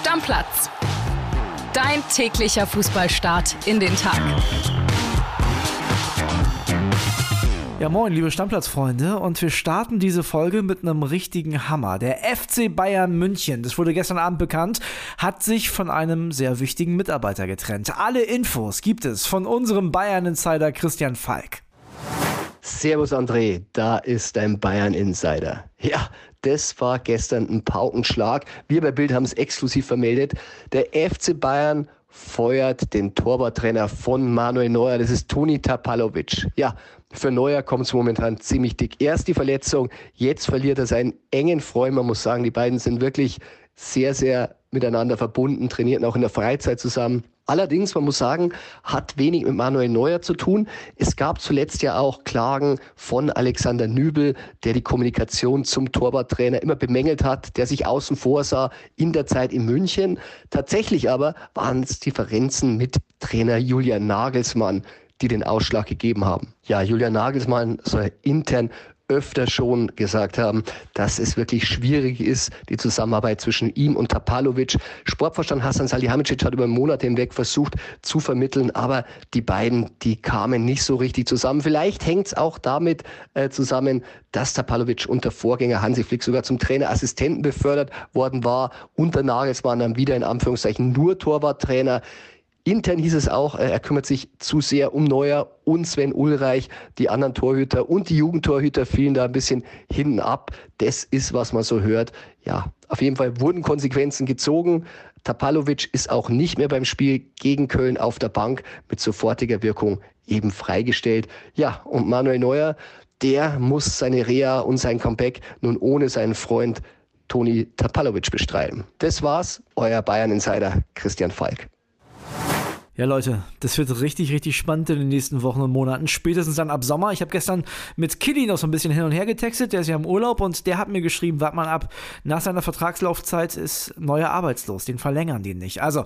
Stammplatz. Dein täglicher Fußballstart in den Tag. Ja, moin, liebe Stammplatzfreunde. Und wir starten diese Folge mit einem richtigen Hammer. Der FC Bayern München, das wurde gestern Abend bekannt, hat sich von einem sehr wichtigen Mitarbeiter getrennt. Alle Infos gibt es von unserem Bayern-Insider Christian Falk. Servus André, da ist dein Bayern-Insider. Ja, das war gestern ein Paukenschlag. Wir bei Bild haben es exklusiv vermeldet. Der FC Bayern feuert den Torwarttrainer von Manuel Neuer. Das ist Toni Tapalovic. Ja, für Neuer kommt es momentan ziemlich dick. Erst die Verletzung, jetzt verliert er seinen engen Freund. Man muss sagen, die beiden sind wirklich sehr, sehr miteinander verbunden, trainierten auch in der Freizeit zusammen. Allerdings, man muss sagen, hat wenig mit Manuel Neuer zu tun. Es gab zuletzt ja auch Klagen von Alexander Nübel, der die Kommunikation zum Torwarttrainer immer bemängelt hat, der sich außen vor sah in der Zeit in München. Tatsächlich aber waren es Differenzen mit Trainer Julian Nagelsmann, die den Ausschlag gegeben haben. Ja, Julian Nagelsmann soll intern öfter schon gesagt haben, dass es wirklich schwierig ist, die Zusammenarbeit zwischen ihm und Tapalovic. Sportvorstand Hassan Salihamidzic hat über Monate hinweg versucht zu vermitteln, aber die beiden, die kamen nicht so richtig zusammen. Vielleicht hängt es auch damit äh, zusammen, dass Tapalovic unter Vorgänger Hansi Flick sogar zum Trainerassistenten befördert worden war. Unter Nagelsmann dann wieder in Anführungszeichen nur Torwarttrainer. Intern hieß es auch, äh, er kümmert sich zu sehr um Neuer und Sven Ulreich. Die anderen Torhüter und die Jugendtorhüter fielen da ein bisschen hinten ab. Das ist, was man so hört. Ja, auf jeden Fall wurden Konsequenzen gezogen. Tapalovic ist auch nicht mehr beim Spiel gegen Köln auf der Bank mit sofortiger Wirkung eben freigestellt. Ja, und Manuel Neuer, der muss seine Reha und sein Comeback nun ohne seinen Freund Toni Tapalovic bestreiten. Das war's, euer Bayern Insider Christian Falk. Ja, Leute, das wird richtig, richtig spannend in den nächsten Wochen und Monaten. Spätestens dann ab Sommer. Ich habe gestern mit Killy noch so ein bisschen hin und her getextet. Der ist ja im Urlaub und der hat mir geschrieben, wart mal ab, nach seiner Vertragslaufzeit ist neuer arbeitslos. Den verlängern die nicht. Also,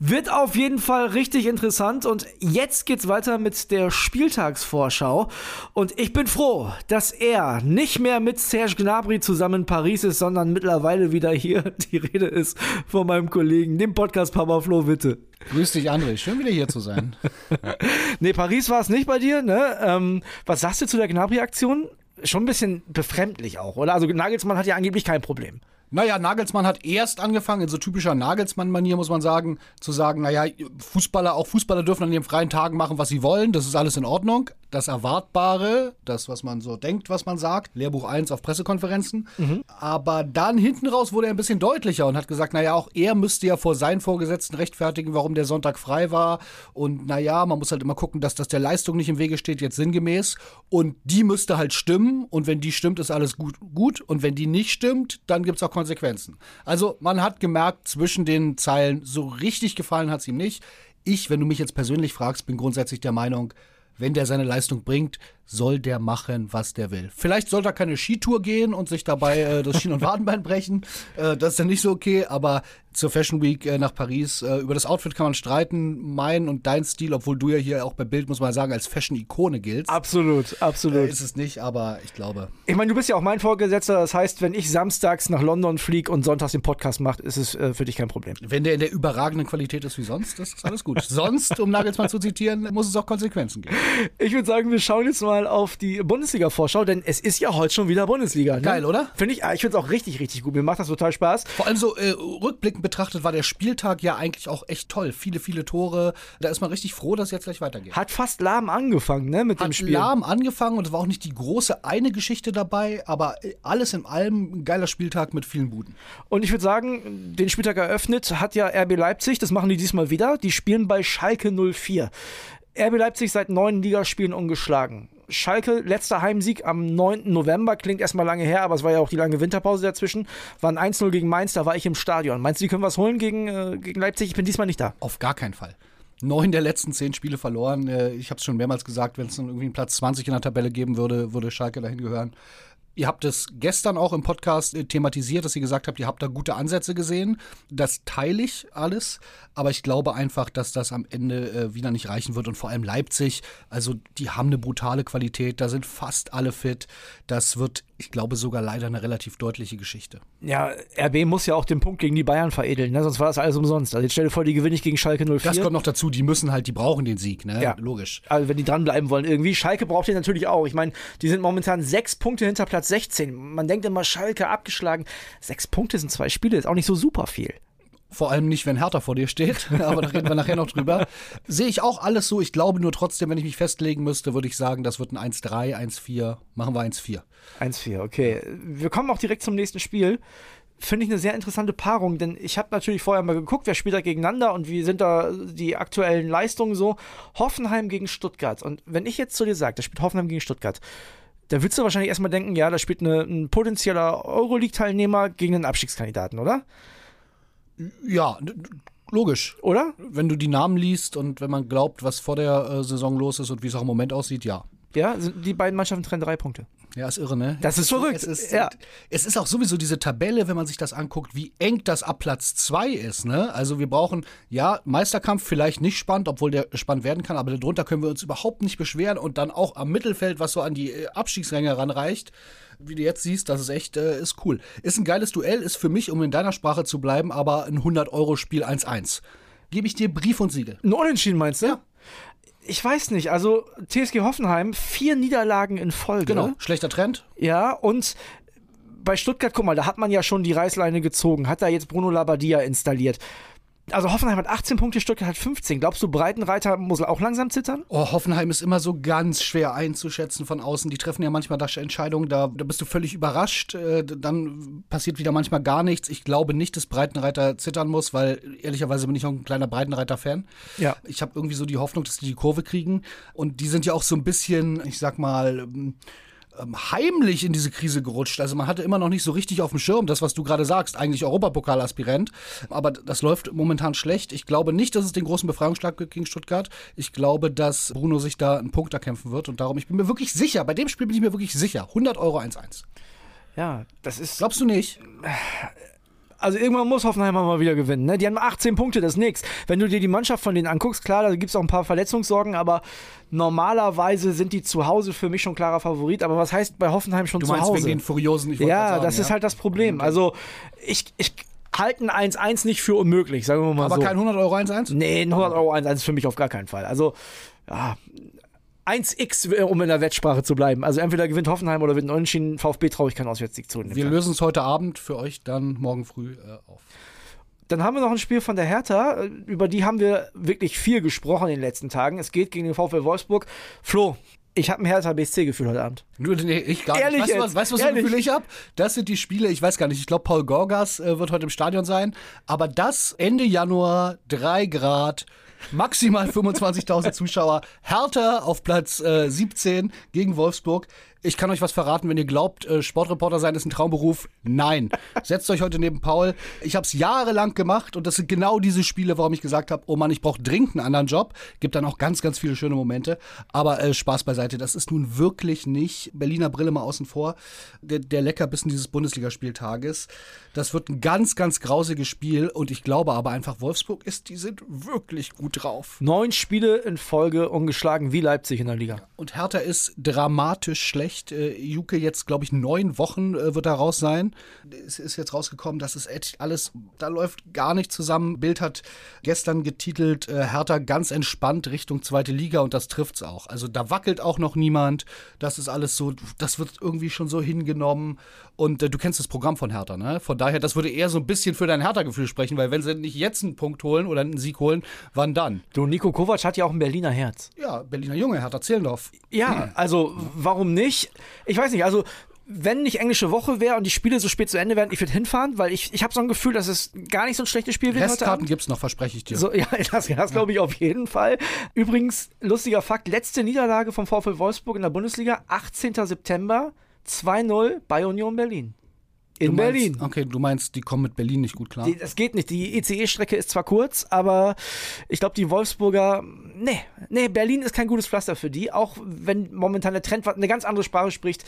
wird auf jeden Fall richtig interessant. Und jetzt geht's weiter mit der Spieltagsvorschau. Und ich bin froh, dass er nicht mehr mit Serge Gnabry zusammen in Paris ist, sondern mittlerweile wieder hier. Die Rede ist von meinem Kollegen, dem Podcast Papa Flo Witte. Grüß dich, André. Schön wieder hier zu sein. nee, Paris war es nicht bei dir, ne? Ähm, was sagst du zu der Gnabry-Aktion? Schon ein bisschen befremdlich auch, oder? Also Nagelsmann hat ja angeblich kein Problem. Naja, Nagelsmann hat erst angefangen, in so typischer Nagelsmann-Manier muss man sagen, zu sagen, naja, Fußballer, auch Fußballer dürfen an ihren freien Tagen machen, was sie wollen, das ist alles in Ordnung. Das Erwartbare, das, was man so denkt, was man sagt, Lehrbuch 1 auf Pressekonferenzen. Mhm. Aber dann hinten raus wurde er ein bisschen deutlicher und hat gesagt, naja, auch er müsste ja vor seinen Vorgesetzten rechtfertigen, warum der Sonntag frei war. Und naja, man muss halt immer gucken, dass das der Leistung nicht im Wege steht, jetzt sinngemäß. Und die müsste halt stimmen. Und wenn die stimmt, ist alles gut. gut. Und wenn die nicht stimmt, dann gibt es auch Konsequenzen. Also man hat gemerkt, zwischen den Zeilen, so richtig gefallen hat es ihm nicht. Ich, wenn du mich jetzt persönlich fragst, bin grundsätzlich der Meinung, wenn der seine Leistung bringt, soll der machen, was der will. Vielleicht sollte er keine Skitour gehen und sich dabei äh, das Schien- und Wadenbein brechen. Äh, das ist dann nicht so okay, aber zur Fashion Week äh, nach Paris. Äh, über das Outfit kann man streiten. Mein und dein Stil, obwohl du ja hier auch bei Bild, muss man sagen, als Fashion-Ikone giltst. Absolut, absolut. Äh, ist es nicht, aber ich glaube. Ich meine, du bist ja auch mein Vorgesetzter. Das heißt, wenn ich samstags nach London fliege und sonntags den Podcast mache, ist es äh, für dich kein Problem. Wenn der in der überragenden Qualität ist wie sonst, das ist alles gut. sonst, um Nagelsmann zu zitieren, muss es auch Konsequenzen geben. Ich würde sagen, wir schauen jetzt mal auf die Bundesliga-Vorschau, denn es ist ja heute schon wieder Bundesliga. Ne? Geil, oder? Finde ich, ich finde es auch richtig, richtig gut. Mir macht das total Spaß. Vor allem so äh, rückblickend betrachtet war der Spieltag ja eigentlich auch echt toll. Viele, viele Tore. Da ist man richtig froh, dass es jetzt gleich weitergeht. Hat fast lahm angefangen, ne, mit Hat dem Spiel. lahm angefangen und es war auch nicht die große eine Geschichte dabei, aber alles in allem ein geiler Spieltag mit vielen Buden. Und ich würde sagen, den Spieltag eröffnet hat ja RB Leipzig, das machen die diesmal wieder. Die spielen bei Schalke 04. RB Leipzig seit neun Ligaspielen ungeschlagen. Schalke, letzter Heimsieg am 9. November, klingt erstmal lange her, aber es war ja auch die lange Winterpause dazwischen. War ein 1-0 gegen Mainz, da war ich im Stadion. Meinst du, die können was holen gegen, äh, gegen Leipzig? Ich bin diesmal nicht da. Auf gar keinen Fall. Neun der letzten zehn Spiele verloren. Äh, Ich habe es schon mehrmals gesagt, wenn es irgendwie einen Platz 20 in der Tabelle geben würde, würde Schalke dahin gehören. Ihr habt es gestern auch im Podcast äh, thematisiert, dass ihr gesagt habt, ihr habt da gute Ansätze gesehen. Das teile ich alles, aber ich glaube einfach, dass das am Ende äh, wieder nicht reichen wird und vor allem Leipzig, also die haben eine brutale Qualität, da sind fast alle fit. Das wird, ich glaube, sogar leider eine relativ deutliche Geschichte. Ja, RB muss ja auch den Punkt gegen die Bayern veredeln, ne? sonst war das alles umsonst. Also jetzt stell dir vor, die gewinnen nicht gegen Schalke 04. Das kommt noch dazu, die müssen halt, die brauchen den Sieg, ne? Ja. Logisch. Also wenn die dranbleiben wollen irgendwie. Schalke braucht den natürlich auch. Ich meine, die sind momentan sechs Punkte hinter Platz 16. Man denkt immer, Schalke abgeschlagen. Sechs Punkte sind zwei Spiele, ist auch nicht so super viel. Vor allem nicht, wenn Hertha vor dir steht, aber da reden wir nachher noch drüber. Sehe ich auch alles so. Ich glaube nur trotzdem, wenn ich mich festlegen müsste, würde ich sagen, das wird ein 1-3, 1-4. Machen wir 1-4. 1-4, okay. Wir kommen auch direkt zum nächsten Spiel. Finde ich eine sehr interessante Paarung, denn ich habe natürlich vorher mal geguckt, wer spielt da gegeneinander und wie sind da die aktuellen Leistungen so. Hoffenheim gegen Stuttgart. Und wenn ich jetzt zu dir sage, da spielt Hoffenheim gegen Stuttgart, da würdest du wahrscheinlich erstmal denken, ja, da spielt eine, ein potenzieller Euroleague-Teilnehmer gegen einen Abstiegskandidaten, oder? Ja, logisch. Oder? Wenn du die Namen liest und wenn man glaubt, was vor der äh, Saison los ist und wie es auch im Moment aussieht, ja. Ja, die beiden Mannschaften trennen drei Punkte. Ja, ist irre, ne? Das ist verrückt. Es ist, Ja. es ist auch sowieso diese Tabelle, wenn man sich das anguckt, wie eng das ab Platz 2 ist, ne? Also wir brauchen, ja, Meisterkampf vielleicht nicht spannend, obwohl der spannend werden kann, aber darunter können wir uns überhaupt nicht beschweren und dann auch am Mittelfeld, was so an die äh, Abstiegsränge ranreicht, wie du jetzt siehst, das ist echt, äh, ist cool. Ist ein geiles Duell, ist für mich, um in deiner Sprache zu bleiben, aber ein 100-Euro-Spiel 1-1. Gebe ich dir Brief und Siegel. Ein Unentschieden meinst du? Ja. Ich weiß nicht. Also TSG Hoffenheim, vier Niederlagen in Folge. Genau. Schlechter Trend. Ja, und bei Stuttgart, guck mal, da hat man ja schon die Reißleine gezogen, hat da jetzt Bruno Labbadia installiert. Also Hoffenheim hat 18 Punkte, Stuttgart hat 15. Glaubst du, Breitenreiter muss auch langsam zittern? Oh, Hoffenheim ist immer so ganz schwer einzuschätzen von außen. Die treffen ja manchmal da Entscheidungen, da, da bist du völlig überrascht. Äh, dann passiert wieder manchmal gar nichts. Ich glaube nicht, dass Breitenreiter zittern muss, weil ehrlicherweise bin ich auch ein kleiner Breitenreiter-Fan. Ja. Ich habe irgendwie so die Hoffnung, dass die die Kurve kriegen. Und die sind ja auch so ein bisschen, ich sag mal, ähm, heimlich in diese Krise gerutscht. Also man hatte immer noch nicht so richtig auf dem Schirm, das, was du gerade sagst, eigentlich Europapokalaspirant. Aber das läuft momentan schlecht. Ich glaube nicht, dass es den großen Befreiungsschlag gibt gegen Stuttgart. Ich glaube, dass Bruno sich da einen Punkt erkämpfen wird. Und darum, ich bin mir wirklich sicher, bei dem Spiel bin ich mir wirklich sicher. 100 Euro 1-1. Ja, das ist. Glaubst du nicht? Also irgendwann muss Hoffenheim mal wieder gewinnen. Ne? Die haben 18 Punkte, das ist nix. Wenn du dir die Mannschaft von denen anguckst, klar, da gibt es auch ein paar Verletzungssorgen, aber normalerweise sind die zu Hause für mich schon klarer Favorit. Aber was heißt bei Hoffenheim schon Du zu meinst Hause? wegen den Furiosen? Ich ja, sagen, das ist halt das Problem. Also ich, ich halte ein 1-1 nicht für unmöglich, sagen wir mal Aber so. kein 100 Euro 1-1? Nee, ein 100 Euro 1-1 ist für mich auf gar keinen Fall. Also, ja, 1x, um in der Wettsprache zu bleiben. Also entweder gewinnt Hoffenheim oder wird ein Unentschieden. VfB traue ich keinen Auswärtssieg zu. Wir lösen es heute Abend für euch dann morgen früh äh, auf. Dann haben wir noch ein Spiel von der Hertha. Über die haben wir wirklich viel gesprochen in den letzten Tagen. Es geht gegen den VfL Wolfsburg. Flo, ich habe ein Hertha BSC-Gefühl heute Abend. Nur, nee, ich gar Ehrlich nicht. Weißt du, was, weißt, du, was für ein? Gefühl ich habe? Das sind die Spiele, ich weiß gar nicht, ich glaube, Paul Gorgas äh, wird heute im Stadion sein. Aber das Ende Januar, 3 Grad, maximal 25.000 Zuschauer, Hertha auf Platz äh, 17 gegen Wolfsburg. Ich kann euch was verraten, wenn ihr glaubt, äh, Sportreporter sein ist ein Traumberuf. Nein. Setzt euch heute neben Paul. Ich habe es jahrelang gemacht und das sind genau diese Spiele, warum ich gesagt habe, oh Mann, ich brauche dringend einen anderen Job. Gibt dann auch ganz, ganz viele schöne Momente. Aber äh, Spaß beiseite, das ist nun wirklich nicht, Berliner Brille mal außen vor, der, der Leckerbissen dieses Bundesligaspieltages. Das wird ein ganz, ganz grausiges Spiel und ich glaube aber einfach, Wolfsburg ist, die sind wirklich gut drauf. Neun Spiele in Folge ungeschlagen wie Leipzig in der Liga. Und Hertha ist dramatisch schlecht. Äh, Juke jetzt, glaube ich, neun Wochen äh, wird da raus sein. Es ist jetzt rausgekommen, das ist echt alles, da läuft gar nicht zusammen. Bild hat gestern getitelt, äh, Hertha ganz entspannt Richtung zweite Liga und das trifft's auch. Also da wackelt auch noch niemand. Das ist alles so, das wird irgendwie schon so hingenommen. Und äh, du kennst das Programm von Hertha, ne? Von daher, das würde eher so ein bisschen für dein Hertha-Gefühl sprechen, weil wenn sie nicht jetzt einen Punkt holen oder einen Sieg holen, wann dann? Du, Nico Kovac hat ja auch ein Berliner Herz. Ja, Berliner Junge, Hertha Zehlendorf. Ja, also warum nicht? Ich weiß nicht, also wenn nicht englische Woche wäre und die Spiele so spät zu Ende wären, ich würde hinfahren, weil ich, ich habe so ein Gefühl, dass es gar nicht so ein schlechtes Spiel wird Restkarten Abend. gibt's noch, verspreche ich dir. So, ja, das, das glaube ich auf jeden Fall. Übrigens, lustiger Fakt, letzte Niederlage vom VfL Wolfsburg in der Bundesliga, 18. September, 2-0 bei Union Berlin. In meinst- Berlin. Okay, du meinst, die kommen mit Berlin nicht gut klar. Die, das geht nicht. Die ECE-Strecke ist zwar kurz, aber ich glaube, die Wolfsburger, nee, nee, Berlin ist kein gutes Pflaster für die, auch wenn momentan der Trend eine ganz andere Sprache spricht.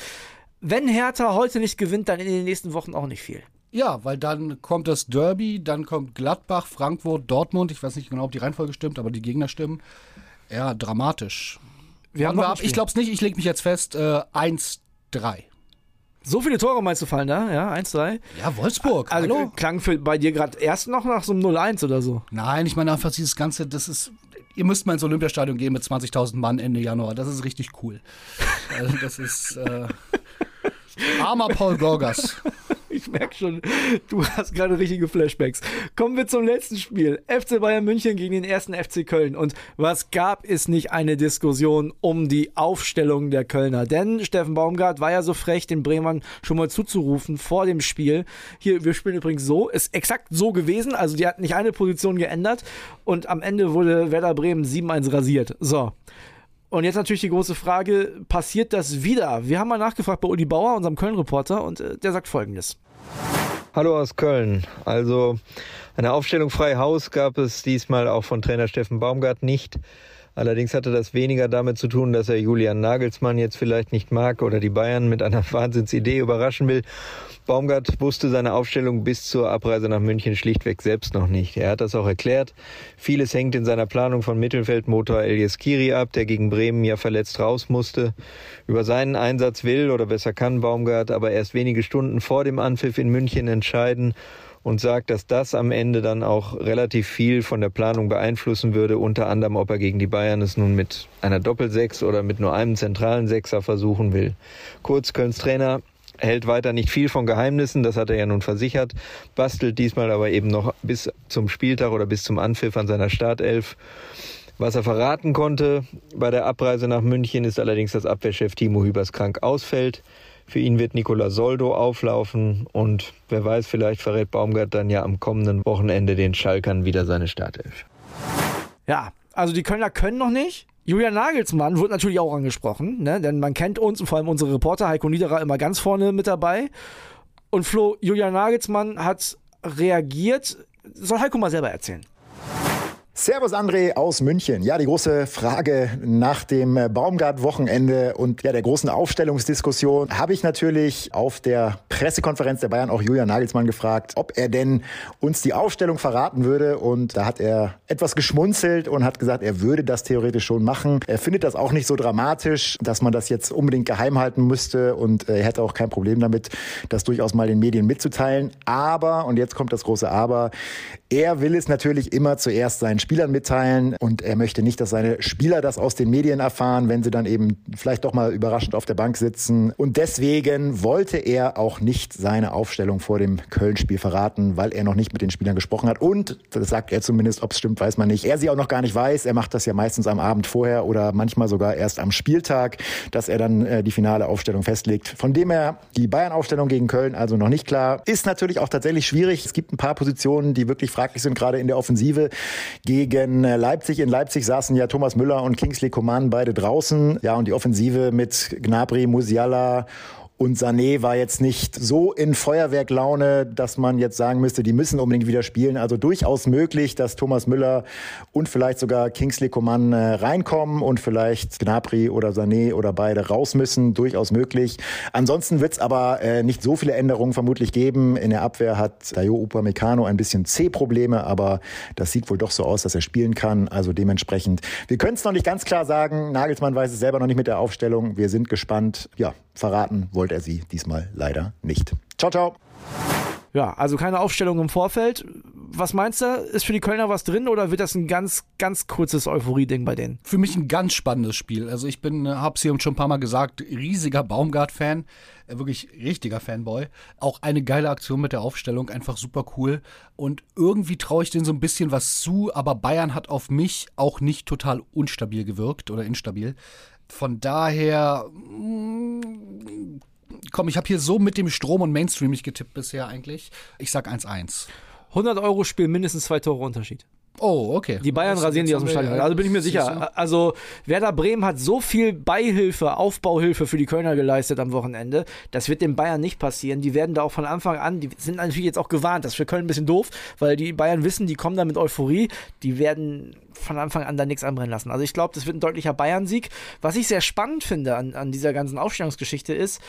wenn Hertha heute nicht gewinnt, dann in den nächsten Wochen auch nicht viel. Ja, weil dann kommt das Derby, dann kommt Gladbach, Frankfurt, Dortmund. Ich weiß nicht genau, ob die Reihenfolge stimmt, aber die Gegner stimmen. Ja, dramatisch. Wir haben ein ab, ich glaube es nicht, ich lege mich jetzt fest, äh, 1-3. So viele Tore meinst du fallen da? Ja, 1-3. Ja, Wolfsburg, Also hallo? klang für, bei dir gerade erst noch nach so einem 0-1 oder so. Nein, ich meine einfach dieses Ganze, das ist, ihr müsst mal ins Olympiastadion gehen mit 20.000 Mann Ende Januar. Das ist richtig cool. Also das ist, äh, armer Paul Gorgas. Merke schon, du hast gerade richtige Flashbacks. Kommen wir zum letzten Spiel. FC Bayern München gegen den ersten FC Köln. Und was gab es nicht eine Diskussion um die Aufstellung der Kölner? Denn Steffen Baumgart war ja so frech, den Bremern schon mal zuzurufen vor dem Spiel. Hier, wir spielen übrigens so, ist exakt so gewesen. Also die hat nicht eine Position geändert. Und am Ende wurde Werder Bremen 7-1 rasiert. So. Und jetzt natürlich die große Frage, passiert das wieder? Wir haben mal nachgefragt bei Uli Bauer, unserem Köln-Reporter, und äh, der sagt folgendes. Hallo aus Köln. Also eine Aufstellung frei Haus gab es diesmal auch von Trainer Steffen Baumgart nicht. Allerdings hatte das weniger damit zu tun, dass er Julian Nagelsmann jetzt vielleicht nicht mag oder die Bayern mit einer Wahnsinnsidee überraschen will. Baumgart wusste seine Aufstellung bis zur Abreise nach München schlichtweg selbst noch nicht. Er hat das auch erklärt. Vieles hängt in seiner Planung von Mittelfeldmotor Elias Kiri ab, der gegen Bremen ja verletzt raus musste. Über seinen Einsatz will oder besser kann Baumgart aber erst wenige Stunden vor dem Anpfiff in München entscheiden und sagt, dass das am Ende dann auch relativ viel von der Planung beeinflussen würde, unter anderem, ob er gegen die Bayern es nun mit einer Doppelsechs oder mit nur einem zentralen Sechser versuchen will. Kurz, Kölns Trainer hält weiter nicht viel von Geheimnissen, das hat er ja nun versichert, bastelt diesmal aber eben noch bis zum Spieltag oder bis zum Anpfiff an seiner Startelf. Was er verraten konnte bei der Abreise nach München ist allerdings, dass Abwehrchef Timo Hübers krank ausfällt. Für ihn wird Nicola Soldo auflaufen und wer weiß, vielleicht verrät Baumgart dann ja am kommenden Wochenende den Schalkern wieder seine Startelf. Ja, also die Kölner können noch nicht. Julian Nagelsmann wird natürlich auch angesprochen, ne? denn man kennt uns und vor allem unsere Reporter Heiko Niederer immer ganz vorne mit dabei. Und Flo, Julian Nagelsmann hat reagiert. Soll Heiko mal selber erzählen. Servus André aus München. Ja, die große Frage nach dem Baumgart-Wochenende und ja, der großen Aufstellungsdiskussion habe ich natürlich auf der Pressekonferenz der Bayern auch Julian Nagelsmann gefragt, ob er denn uns die Aufstellung verraten würde. Und da hat er etwas geschmunzelt und hat gesagt, er würde das theoretisch schon machen. Er findet das auch nicht so dramatisch, dass man das jetzt unbedingt geheim halten müsste und er hätte auch kein Problem damit, das durchaus mal den Medien mitzuteilen. Aber, und jetzt kommt das große Aber, er will es natürlich immer zuerst seinen Spielern mitteilen und er möchte nicht, dass seine Spieler das aus den Medien erfahren, wenn sie dann eben vielleicht doch mal überraschend auf der Bank sitzen. Und deswegen wollte er auch nicht seine Aufstellung vor dem Köln-Spiel verraten, weil er noch nicht mit den Spielern gesprochen hat. Und, das sagt er zumindest, ob es stimmt, weiß man nicht, er sie auch noch gar nicht weiß. Er macht das ja meistens am Abend vorher oder manchmal sogar erst am Spieltag, dass er dann äh, die finale Aufstellung festlegt. Von dem her die Bayern-Aufstellung gegen Köln also noch nicht klar. Ist natürlich auch tatsächlich schwierig. Es gibt ein paar Positionen, die wirklich fraglich sind, gerade in der Offensive. Gegen äh, Leipzig. In Leipzig saßen ja Thomas Müller und Kingsley Coman beide draußen. Ja, und die Offensive mit Gnabry, Musiala und Sané war jetzt nicht so in Feuerwerklaune, dass man jetzt sagen müsste, die müssen unbedingt wieder spielen. Also durchaus möglich, dass Thomas Müller und vielleicht sogar Kingsley Coman äh, reinkommen und vielleicht Gnabry oder Sané oder beide raus müssen. Durchaus möglich. Ansonsten wird es aber äh, nicht so viele Änderungen vermutlich geben. In der Abwehr hat Dayo Upamecano ein bisschen C-Probleme, aber das sieht wohl doch so aus, dass er spielen kann. Also dementsprechend, wir können es noch nicht ganz klar sagen. Nagelsmann weiß es selber noch nicht mit der Aufstellung. Wir sind gespannt. Ja, verraten wollte er sie diesmal leider nicht. Ciao, ciao. Ja, also keine Aufstellung im Vorfeld. Was meinst du? Ist für die Kölner was drin oder wird das ein ganz, ganz kurzes Euphorie-Ding bei denen? Für mich ein ganz spannendes Spiel. Also ich bin, äh, hab's hier schon ein paar Mal gesagt, riesiger Baumgart-Fan, äh, wirklich richtiger Fanboy. Auch eine geile Aktion mit der Aufstellung, einfach super cool. Und irgendwie traue ich denen so ein bisschen was zu, aber Bayern hat auf mich auch nicht total unstabil gewirkt oder instabil. Von daher, mm, komm, ich habe hier so mit dem Strom und Mainstream nicht getippt bisher eigentlich. Ich sag 1-1. 100 Euro Spiel, mindestens zwei Tore Unterschied. Oh, okay. Die Bayern Das- rasieren die aus dem Stadion. Also bin ich mir sicher. Also Werder Bremen hat so viel Beihilfe, Aufbauhilfe für die Kölner geleistet am Wochenende. Das wird den Bayern nicht passieren. Die werden da auch von Anfang an, die sind natürlich jetzt auch gewarnt. Das ist für Köln ein bisschen doof, weil die Bayern wissen, die kommen da mit Euphorie. Die werden von Anfang an da nichts anbrennen lassen. Also ich glaube, das wird ein deutlicher Bayern-Sieg. Was ich sehr spannend finde an, an dieser ganzen Aufstellungsgeschichte ist,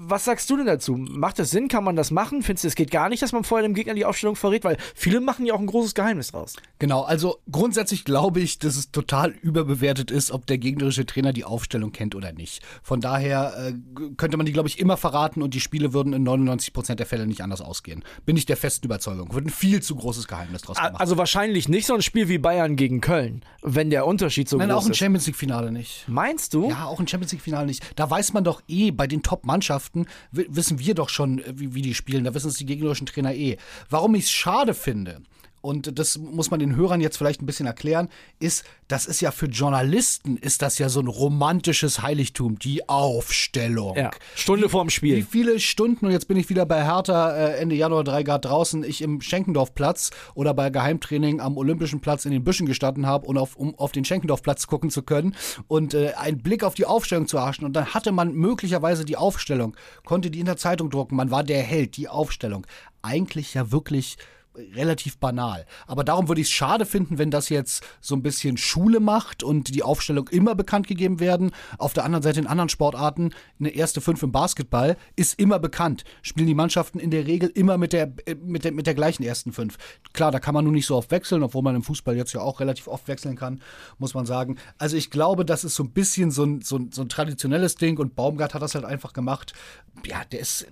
was sagst du denn dazu? Macht das Sinn? Kann man das machen? Findest du, es geht gar nicht, dass man vorher dem Gegner die Aufstellung verrät? Weil viele machen ja auch ein großes Geheimnis draus. Genau, also grundsätzlich glaube ich, dass es total überbewertet ist, ob der gegnerische Trainer die Aufstellung kennt oder nicht. Von daher äh, könnte man die, glaube ich, immer verraten und die Spiele würden in 99 Prozent der Fälle nicht anders ausgehen. Bin ich der festen Überzeugung. Wird ein viel zu großes Geheimnis draus gemacht. Also wahrscheinlich nicht so ein Spiel wie Bayern gegen Köln, wenn der Unterschied so Nein, groß auch im ist. Champions League-Finale nicht. Meinst du? Ja, auch im Champions League-Finale nicht. Da weiß man doch eh, bei den Top-Mannschaften wi- wissen wir doch schon, äh, wie, wie die spielen. Da wissen es die gegnerischen Trainer eh. Warum ich es schade finde, und das muss man den Hörern jetzt vielleicht ein bisschen erklären, ist, das ist ja für Journalisten, ist das ja so ein romantisches Heiligtum, die Aufstellung. Ja, Stunde vorm Wie Spiel. viele Stunden, und jetzt bin ich wieder bei Hertha äh, Ende Januar 3 Grad draußen, ich im Schenkendorfplatz oder bei Geheimtraining am Olympischen Platz in den Büschen gestanden habe, und auf, um auf den Schenkendorfplatz gucken zu können und äh, einen Blick auf die Aufstellung zu erhaschen. Und dann hatte man möglicherweise die Aufstellung, konnte die in der Zeitung drucken, man war der Held, die Aufstellung. Eigentlich ja wirklich relativ banal. Aber darum würde ich es schade finden, wenn das jetzt so ein bisschen Schule macht und die Aufstellung immer bekannt gegeben werden. Auf der anderen Seite in anderen Sportarten, eine erste Fünf im Basketball ist immer bekannt. Spielen die Mannschaften in der Regel immer mit der, äh, mit der, mit der gleichen ersten Fünf. Klar, da kann man nur nicht so oft wechseln, obwohl man im Fußball jetzt ja auch relativ oft wechseln kann, muss man sagen. Also ich glaube, das ist so ein bisschen so ein, so ein, so ein traditionelles Ding und Baumgart hat das halt einfach gemacht. Ja, der ist,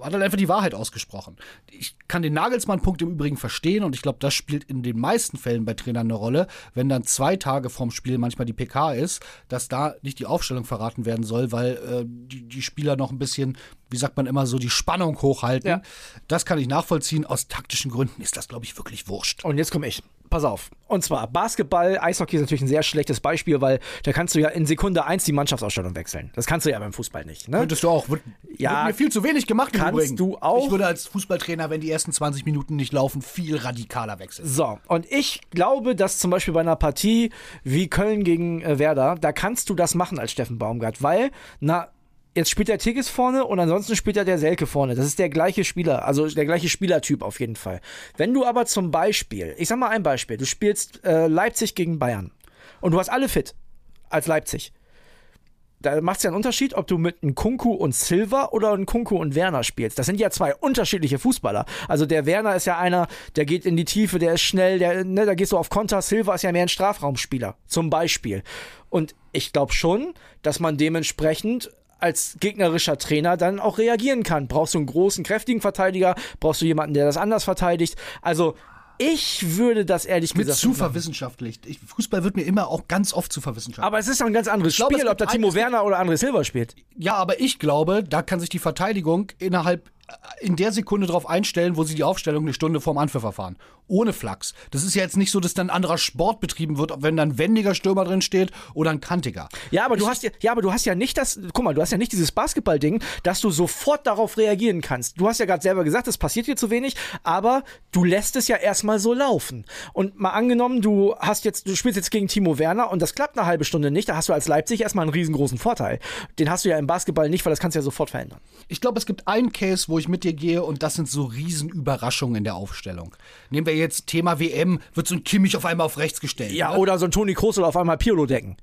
hat halt einfach die Wahrheit ausgesprochen. Ich kann den Nagelsmann-Punkt im Übrigen verstehen und ich glaube, das spielt in den meisten Fällen bei Trainern eine Rolle, wenn dann zwei Tage vorm Spiel manchmal die PK ist, dass da nicht die Aufstellung verraten werden soll, weil äh, die, die Spieler noch ein bisschen, wie sagt man immer so, die Spannung hochhalten. Ja. Das kann ich nachvollziehen. Aus taktischen Gründen ist das, glaube ich, wirklich wurscht. Und jetzt komme ich. Pass auf. Und zwar Basketball, Eishockey ist natürlich ein sehr schlechtes Beispiel, weil da kannst du ja in Sekunde eins die Mannschaftsausstellung wechseln. Das kannst du ja beim Fußball nicht. Ne? Könntest du auch. Wird, Ja, wird mir viel zu wenig gemacht kannst du auch. Ich würde als Fußballtrainer, wenn die ersten 20 Minuten nicht laufen, viel radikaler wechseln. So, und ich glaube, dass zum Beispiel bei einer Partie wie Köln gegen äh, Werder, da kannst du das machen als Steffen Baumgart, weil, na, jetzt spielt der Tigges vorne und ansonsten spielt er der Selke vorne. Das ist der gleiche Spieler, also der gleiche Spielertyp auf jeden Fall. Wenn du aber zum Beispiel, ich sag mal ein Beispiel, du spielst äh, Leipzig gegen Bayern und du hast alle fit als Leipzig. Da macht es ja einen Unterschied, ob du mit einem Kunku und Silva oder einem Kunku und Werner spielst. Das sind ja zwei unterschiedliche Fußballer. Also der Werner ist ja einer, der geht in die Tiefe, der ist schnell, der, ne, da gehst du auf Konter. Silva ist ja mehr ein Strafraumspieler, zum Beispiel. Und ich glaube schon, dass man dementsprechend als gegnerischer Trainer dann auch reagieren kann. Brauchst du einen großen, kräftigen Verteidiger? Brauchst du jemanden, der das anders verteidigt? Also ich würde das ehrlich Mit gesagt zu verwissenschaftlicht. Ich, Fußball wird mir immer auch ganz oft zu verwissenschaftlicht. Aber es ist doch ein ganz anderes glaube, es Spiel, ob da Timo Werner oder André Silva spielt. Ja, aber ich glaube, da kann sich die Verteidigung innerhalb in der Sekunde darauf einstellen, wo sie die Aufstellung eine Stunde vorm Anpfiff erfahren. Ohne Flachs. Das ist ja jetzt nicht so, dass dann ein anderer Sport betrieben wird, wenn dann ein wendiger Stürmer drin steht oder ein kantiger. Ja, aber du hast ja, ja, aber du hast ja nicht das, guck mal, du hast ja nicht dieses Basketball-Ding, dass du sofort darauf reagieren kannst. Du hast ja gerade selber gesagt, es passiert dir zu wenig, aber du lässt es ja erstmal so laufen. Und mal angenommen, du hast jetzt, du spielst jetzt gegen Timo Werner und das klappt eine halbe Stunde nicht, da hast du als Leipzig erstmal einen riesengroßen Vorteil. Den hast du ja im Basketball nicht, weil das kannst du ja sofort verändern. Ich glaube, es gibt einen Case, wo ich mit dir gehe und das sind so Riesenüberraschungen in der Aufstellung. Nehmen wir jetzt Thema WM, wird so ein Kimmich auf einmal auf rechts gestellt. Ja, ne? oder so ein Toni Kroos oder auf einmal Pirlo decken.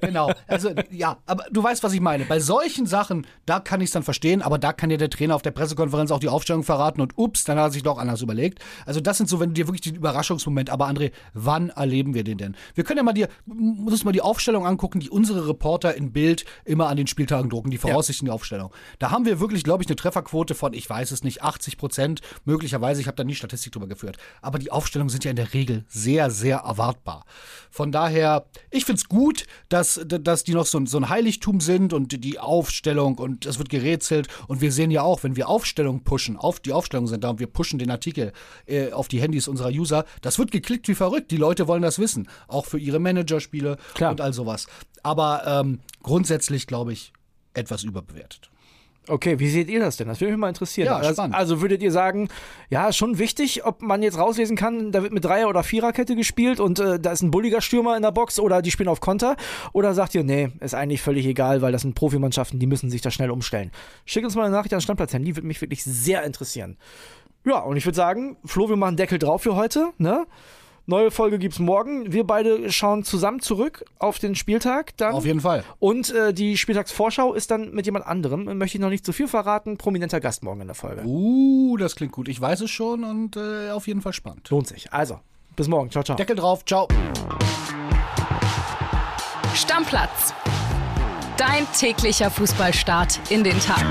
genau. Also ja, aber du weißt, was ich meine. Bei solchen Sachen, da kann ich es dann verstehen, aber da kann dir der Trainer auf der Pressekonferenz auch die Aufstellung verraten und ups, dann hat er sich doch anders überlegt. Also das sind so, wenn du dir wirklich den Überraschungsmoment, aber André, wann erleben wir den denn? Wir können ja mal dir, muss mal die Aufstellung angucken, die unsere Reporter in Bild immer an den Spieltagen drucken, die Voraussichten der Aufstellung. Da haben wir wirklich, glaube ich, eine Trefferquote von, ich weiß es nicht, 80 Prozent, möglicherweise, ich habe da nie Statistik drüber geführt. Aber die Aufstellungen sind ja in der Regel sehr, sehr erwartbar. Von daher, ich finde es gut, dass, dass die noch so, ein- so ein Heiligtum sind und die Aufstellung und es wird gerätselt. Und wir sehen ja auch, wenn wir Aufstellungen pushen, auf die Aufstellungen sind da und wir pushen den Artikel äh, auf die Handys unserer User, das wird geklickt wie verrückt. Die Leute wollen das wissen. Auch für ihre Managerspiele Klar. und all sowas. Aber ähm, grundsätzlich, glaube ich, etwas überbewertet. Okay, wie seht ihr das denn? Das würde mich mal interessieren. Ja, also, spannend. also würdet ihr sagen, ja, schon wichtig, ob man jetzt rauslesen kann, da wird mit Dreier- oder Viererkette gespielt und äh, da ist ein bulliger Stürmer in der Box oder die spielen auf Konter? Oder sagt ihr, nee, ist eigentlich völlig egal, weil das sind Profimannschaften, die müssen sich da schnell umstellen? Schickt uns mal eine Nachricht an Standplatz die würde mich wirklich sehr interessieren. Ja, und ich würde sagen, Flo, wir machen Deckel drauf für heute, ne? Neue Folge gibt's morgen. Wir beide schauen zusammen zurück auf den Spieltag dann. Auf jeden Fall. Und äh, die Spieltagsvorschau ist dann mit jemand anderem. Möchte ich noch nicht zu viel verraten. Prominenter Gast morgen in der Folge. Uh, das klingt gut. Ich weiß es schon und äh, auf jeden Fall spannend. Lohnt sich. Also, bis morgen. Ciao, ciao. Deckel drauf. Ciao. Stammplatz. Dein täglicher Fußballstart in den Tag.